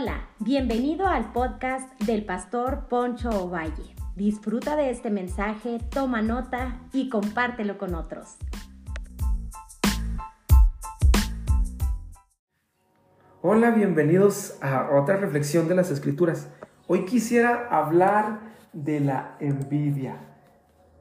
Hola, bienvenido al podcast del pastor Poncho Ovalle. Disfruta de este mensaje, toma nota y compártelo con otros. Hola, bienvenidos a otra reflexión de las escrituras. Hoy quisiera hablar de la envidia,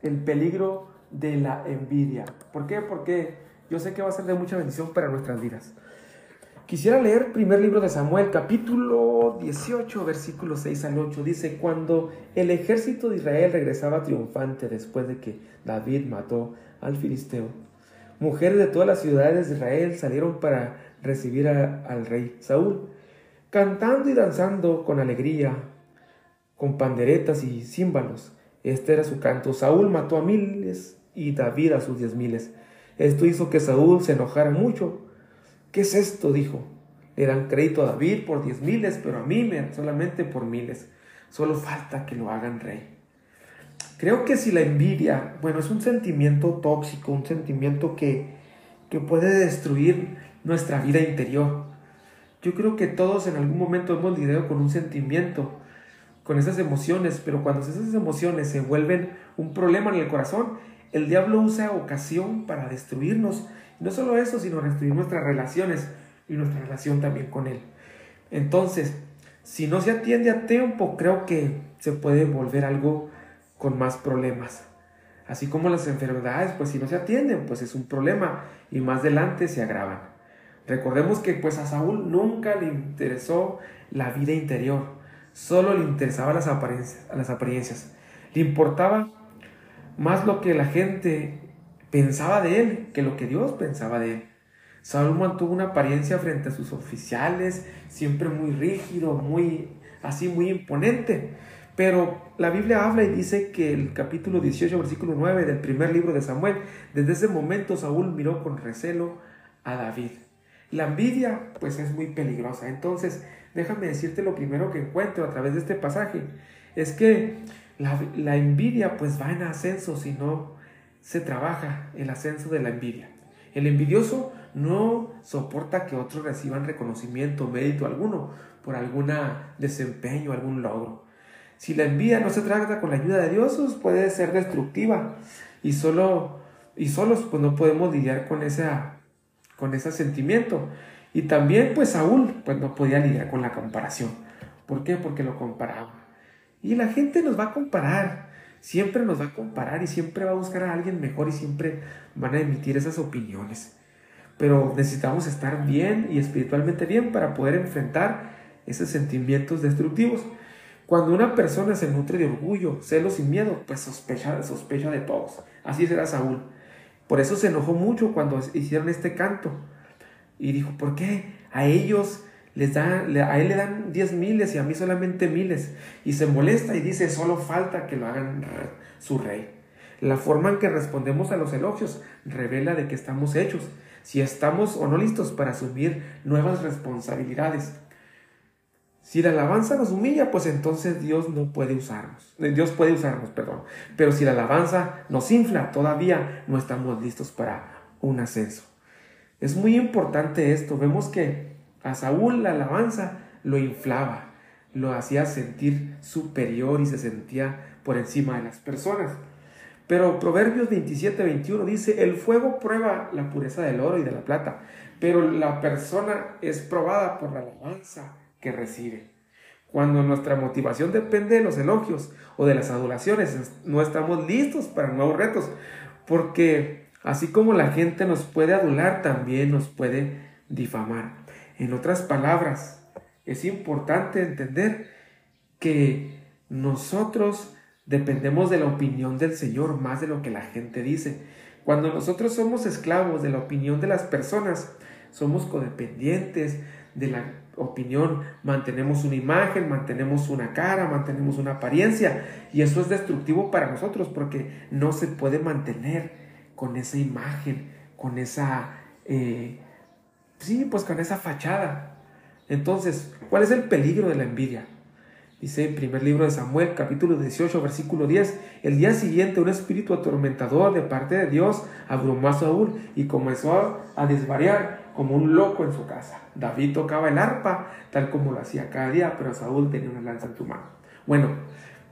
el peligro de la envidia. ¿Por qué? Porque yo sé que va a ser de mucha bendición para nuestras vidas. Quisiera leer primer libro de Samuel, capítulo 18, versículos 6 al 8. Dice, cuando el ejército de Israel regresaba triunfante después de que David mató al filisteo, mujeres de todas las ciudades de Israel salieron para recibir al rey Saúl, cantando y danzando con alegría, con panderetas y címbalos. Este era su canto. Saúl mató a miles y David a sus diez miles. Esto hizo que Saúl se enojara mucho ¿Qué es esto? dijo. Le dan crédito a David por diez miles, pero a mí solamente por miles. Solo falta que lo hagan rey. Creo que si la envidia, bueno, es un sentimiento tóxico, un sentimiento que, que puede destruir nuestra vida interior. Yo creo que todos en algún momento hemos lidiado con un sentimiento, con esas emociones, pero cuando esas emociones se vuelven un problema en el corazón, el diablo usa ocasión para destruirnos no solo eso, sino destruir nuestras relaciones y nuestra relación también con Él. Entonces, si no se atiende a tiempo, creo que se puede volver algo con más problemas. Así como las enfermedades, pues si no se atienden, pues es un problema y más adelante se agravan. Recordemos que pues a Saúl nunca le interesó la vida interior, solo le interesaban las apariencias, las apariencias. Le importaba más lo que la gente pensaba de él que lo que Dios pensaba de él. Saúl mantuvo una apariencia frente a sus oficiales, siempre muy rígido, muy así, muy imponente. Pero la Biblia habla y dice que el capítulo 18, versículo 9 del primer libro de Samuel, desde ese momento Saúl miró con recelo a David. La envidia pues es muy peligrosa. Entonces, déjame decirte lo primero que encuentro a través de este pasaje. Es que la, la envidia pues va en ascenso si no se trabaja el ascenso de la envidia. El envidioso no soporta que otros reciban reconocimiento, mérito alguno por algún desempeño, algún logro. Si la envidia no se trata con la ayuda de Dios, pues puede ser destructiva y solo y solos pues no podemos lidiar con ese con ese sentimiento. Y también pues Saúl pues no podía lidiar con la comparación. ¿Por qué? Porque lo comparaba. Y la gente nos va a comparar siempre nos va a comparar y siempre va a buscar a alguien mejor y siempre van a emitir esas opiniones. Pero necesitamos estar bien y espiritualmente bien para poder enfrentar esos sentimientos destructivos. Cuando una persona se nutre de orgullo, celos y miedo, pues sospecha, sospecha de todos. Así será Saúl. Por eso se enojó mucho cuando hicieron este canto. Y dijo, ¿por qué? A ellos les da, a él le dan diez miles y a mí solamente miles. Y se molesta y dice, solo falta que lo hagan su rey. La forma en que respondemos a los elogios revela de que estamos hechos, si estamos o no listos para asumir nuevas responsabilidades. Si la alabanza nos humilla, pues entonces Dios no puede usarnos. Eh, Dios puede usarnos, perdón. Pero si la alabanza nos infla, todavía no estamos listos para un ascenso. Es muy importante esto. Vemos que a Saúl la alabanza lo inflaba, lo hacía sentir superior y se sentía por encima de las personas. Pero Proverbios 27, 21 dice, el fuego prueba la pureza del oro y de la plata, pero la persona es probada por la alabanza que recibe. Cuando nuestra motivación depende de los elogios o de las adoraciones, no estamos listos para nuevos retos, porque así como la gente nos puede adular, también nos puede difamar. En otras palabras, es importante entender que nosotros dependemos de la opinión del Señor más de lo que la gente dice. Cuando nosotros somos esclavos de la opinión de las personas, somos codependientes de la opinión, mantenemos una imagen, mantenemos una cara, mantenemos una apariencia y eso es destructivo para nosotros porque no se puede mantener con esa imagen, con esa eh, Sí, pues con esa fachada. Entonces, ¿cuál es el peligro de la envidia? Dice en primer libro de Samuel, capítulo 18, versículo 10, el día siguiente un espíritu atormentador de parte de Dios abrumó a Saúl y comenzó a desvariar como un loco en su casa. David tocaba el arpa tal como lo hacía cada día, pero Saúl tenía una lanza en su mano. Bueno,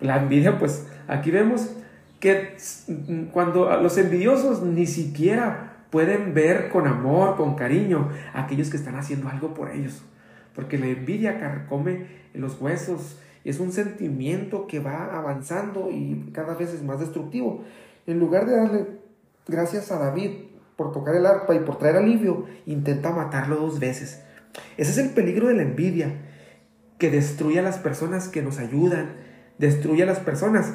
la envidia, pues aquí vemos que cuando los envidiosos ni siquiera pueden ver con amor, con cariño a aquellos que están haciendo algo por ellos. Porque la envidia carcome los huesos, es un sentimiento que va avanzando y cada vez es más destructivo. En lugar de darle gracias a David por tocar el arpa y por traer alivio, intenta matarlo dos veces. Ese es el peligro de la envidia, que destruye a las personas que nos ayudan, destruye a las personas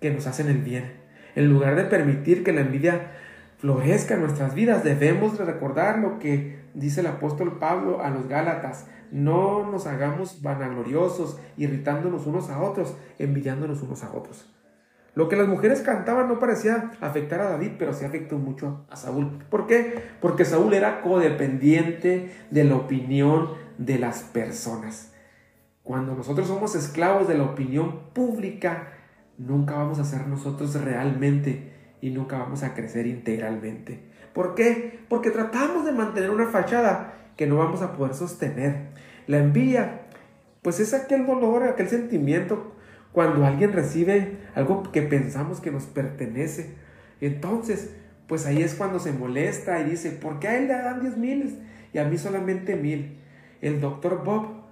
que nos hacen el bien. En lugar de permitir que la envidia florezca en nuestras vidas, debemos recordar lo que dice el apóstol Pablo a los Gálatas. No nos hagamos vanagloriosos, irritándonos unos a otros, envidiándonos unos a otros. Lo que las mujeres cantaban no parecía afectar a David, pero sí afectó mucho a Saúl. ¿Por qué? Porque Saúl era codependiente de la opinión de las personas. Cuando nosotros somos esclavos de la opinión pública, nunca vamos a ser nosotros realmente y nunca vamos a crecer integralmente. ¿Por qué? Porque tratamos de mantener una fachada que no vamos a poder sostener. La envidia, pues es aquel dolor, aquel sentimiento cuando alguien recibe algo que pensamos que nos pertenece. Entonces, pues ahí es cuando se molesta y dice, ¿por qué a él le dan diez miles y a mí solamente mil? El doctor Bob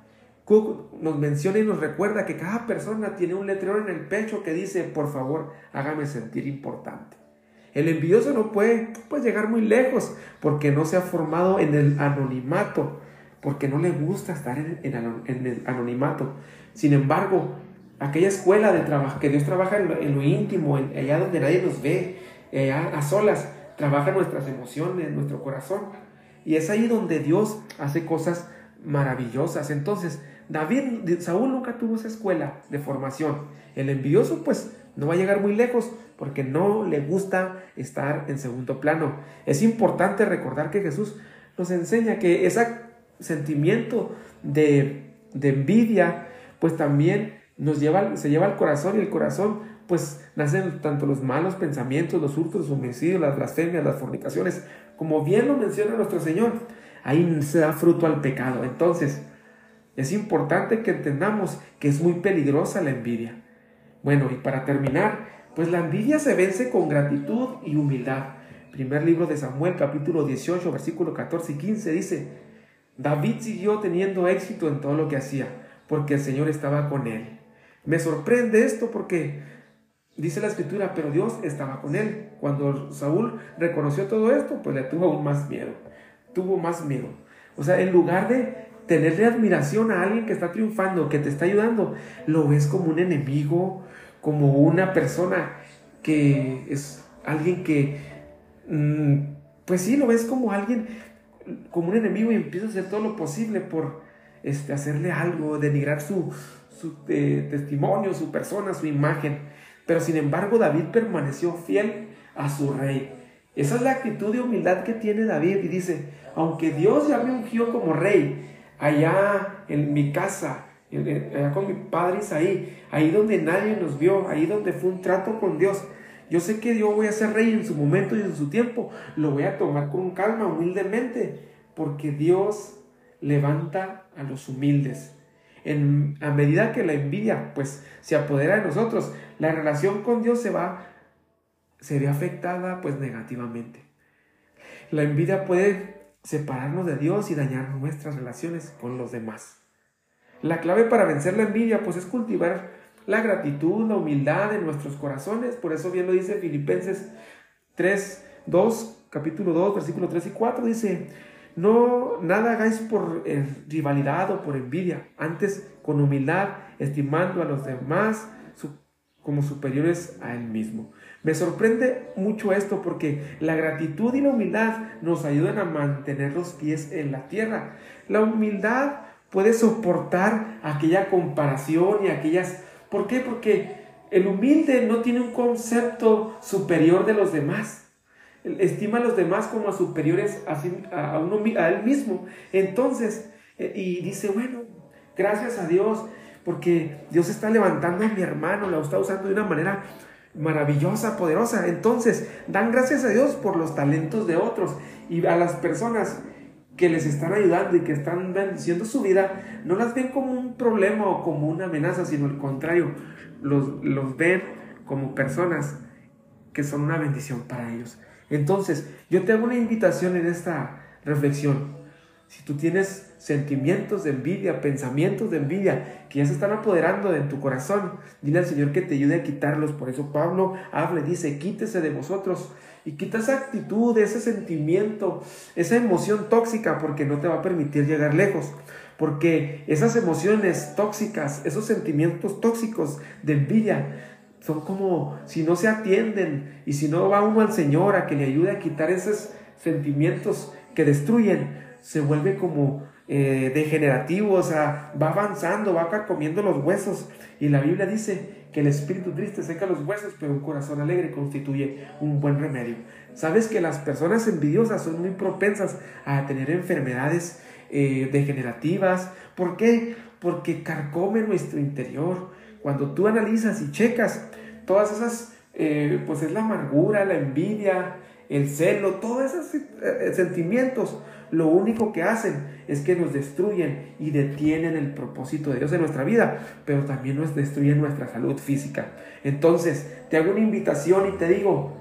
Cook nos menciona y nos recuerda que cada persona tiene un letrero en el pecho que dice, por favor, hágame sentir importante. El envidioso no puede pues, llegar muy lejos porque no se ha formado en el anonimato, porque no le gusta estar en, el anonimato. Sin embargo, aquella escuela de trabajo, que Dios trabaja en lo, íntimo, allá donde nadie nos ve, a solas, trabaja nuestras emociones, nuestro corazón. Y es ahí donde Dios hace cosas maravillosas. Entonces, David, Saúl nunca tuvo esa escuela de formación. El envidioso, pues, no va a llegar muy lejos porque no le gusta estar en segundo plano. Es importante recordar que Jesús nos enseña que ese sentimiento de, envidia, pues también nos lleva, se lleva al corazón y el corazón pues nacen tanto los malos pensamientos, los hurtos, los homicidios, las blasfemias, las fornicaciones, como bien lo menciona nuestro Señor, ahí se da fruto al pecado. Entonces, es importante que entendamos que es muy peligrosa la envidia. Bueno, y para terminar, pues la envidia se vence con gratitud y humildad. Primer libro de Samuel, capítulo 18, versículo 14 y 15 dice, David siguió teniendo éxito en todo lo que hacía, porque el Señor estaba con él. Me sorprende esto porque dice la escritura, pero Dios estaba con él. Cuando Saúl reconoció todo esto, pues le tuvo aún más miedo. Tuvo más miedo. O sea, en lugar de tenerle admiración a alguien que está triunfando, que te está ayudando, lo ves como un enemigo, como una persona que es alguien que, mm, pues sí, lo ves como alguien, como un enemigo y empieza a hacer todo lo posible por este, hacerle algo, denigrar su, su eh, testimonio, su persona, su imagen. Pero sin embargo David permaneció fiel a su rey. Esa es la actitud de humildad que tiene David y dice, aunque Dios ya me ungió como rey, allá en mi casa, allá con mi padre Isaí, ahí donde nadie nos vio, ahí donde fue un trato con Dios, yo sé que yo voy a ser rey en su momento y en su tiempo, lo voy a tomar con calma, humildemente, porque Dios levanta a los humildes. En, a medida que la envidia pues se apodera de nosotros, la relación con Dios se va, se ve afectada pues negativamente. La envidia puede separarnos de Dios y dañar nuestras relaciones con los demás. La clave para vencer la envidia pues es cultivar la gratitud, la humildad en nuestros corazones. Por eso bien lo dice Filipenses 3, 2, capítulo 2, versículo 3 y 4. Dice, no, nada hagáis por eh, rivalidad o por envidia, antes con humildad, estimando a los demás como superiores a él mismo. Me sorprende mucho esto porque la gratitud y la humildad nos ayudan a mantener los pies en la tierra. La humildad puede soportar aquella comparación y aquellas... ¿Por qué? Porque el humilde no tiene un concepto superior de los demás estima a los demás como a superiores a, a él mismo. Entonces, eh, y dice, bueno, gracias a Dios, porque Dios está levantando a mi hermano, lo está usando de una manera maravillosa, poderosa. Entonces, dan gracias a Dios por los talentos de otros y a las personas que les están ayudando y que están bendiciendo su vida, no las ven como un problema o como una amenaza, sino al contrario, los, los ven como personas que son una bendición para ellos. Entonces, yo te hago una invitación en esta reflexión. Si tú tienes sentimientos de envidia, pensamientos de envidia que ya se están apoderando de tu corazón, dile al Señor que te ayude a quitarlos. Por eso Pablo habla y dice, quítese de vosotros y quita esa actitud, ese sentimiento, esa emoción tóxica porque no te va a permitir llegar lejos. Porque esas emociones tóxicas, esos sentimientos tóxicos de envidia, son como si no se atienden y si no va uno al Señor a que le ayude a quitar esos sentimientos que destruyen, se vuelve como eh, degenerativo, o sea, va avanzando, va comiendo los huesos. Y la Biblia dice que el espíritu triste seca los huesos, pero un corazón alegre constituye un buen remedio. Sabes que las personas envidiosas son muy propensas a tener enfermedades eh, degenerativas. ¿Por qué? Porque carcomen nuestro interior. Cuando tú analizas y checas todas esas, eh, pues es la amargura, la envidia, el celo, todos esos eh, sentimientos, lo único que hacen es que nos destruyen y detienen el propósito de Dios en nuestra vida, pero también nos destruyen nuestra salud física. Entonces, te hago una invitación y te digo,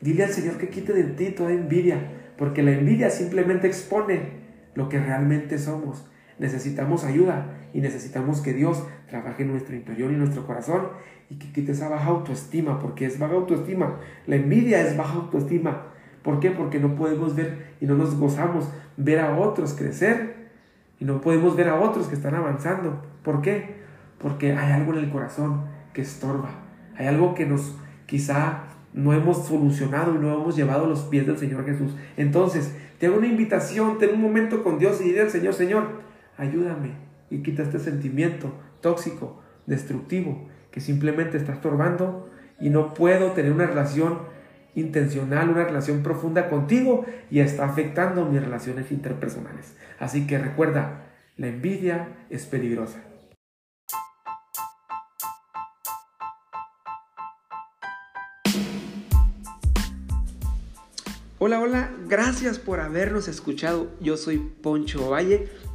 dile al Señor que quite de ti toda envidia, porque la envidia simplemente expone lo que realmente somos. Necesitamos ayuda y necesitamos que Dios trabaje en nuestro interior y nuestro corazón y que quite esa baja autoestima, porque es baja autoestima. La envidia es baja autoestima. ¿Por qué? Porque no podemos ver y no nos gozamos ver a otros crecer y no podemos ver a otros que están avanzando. ¿Por qué? Porque hay algo en el corazón que estorba. Hay algo que nos quizá no hemos solucionado y no hemos llevado los pies del Señor Jesús. Entonces, te hago una invitación, ten un momento con Dios y dile al Señor, Señor, ayúdame y quita este sentimiento tóxico, destructivo, que simplemente está estorbando y no puedo tener una relación intencional, una relación profunda contigo y está afectando mis relaciones interpersonales. Así que recuerda, la envidia es peligrosa. Hola, hola, gracias por habernos escuchado. Yo soy Poncho Valle,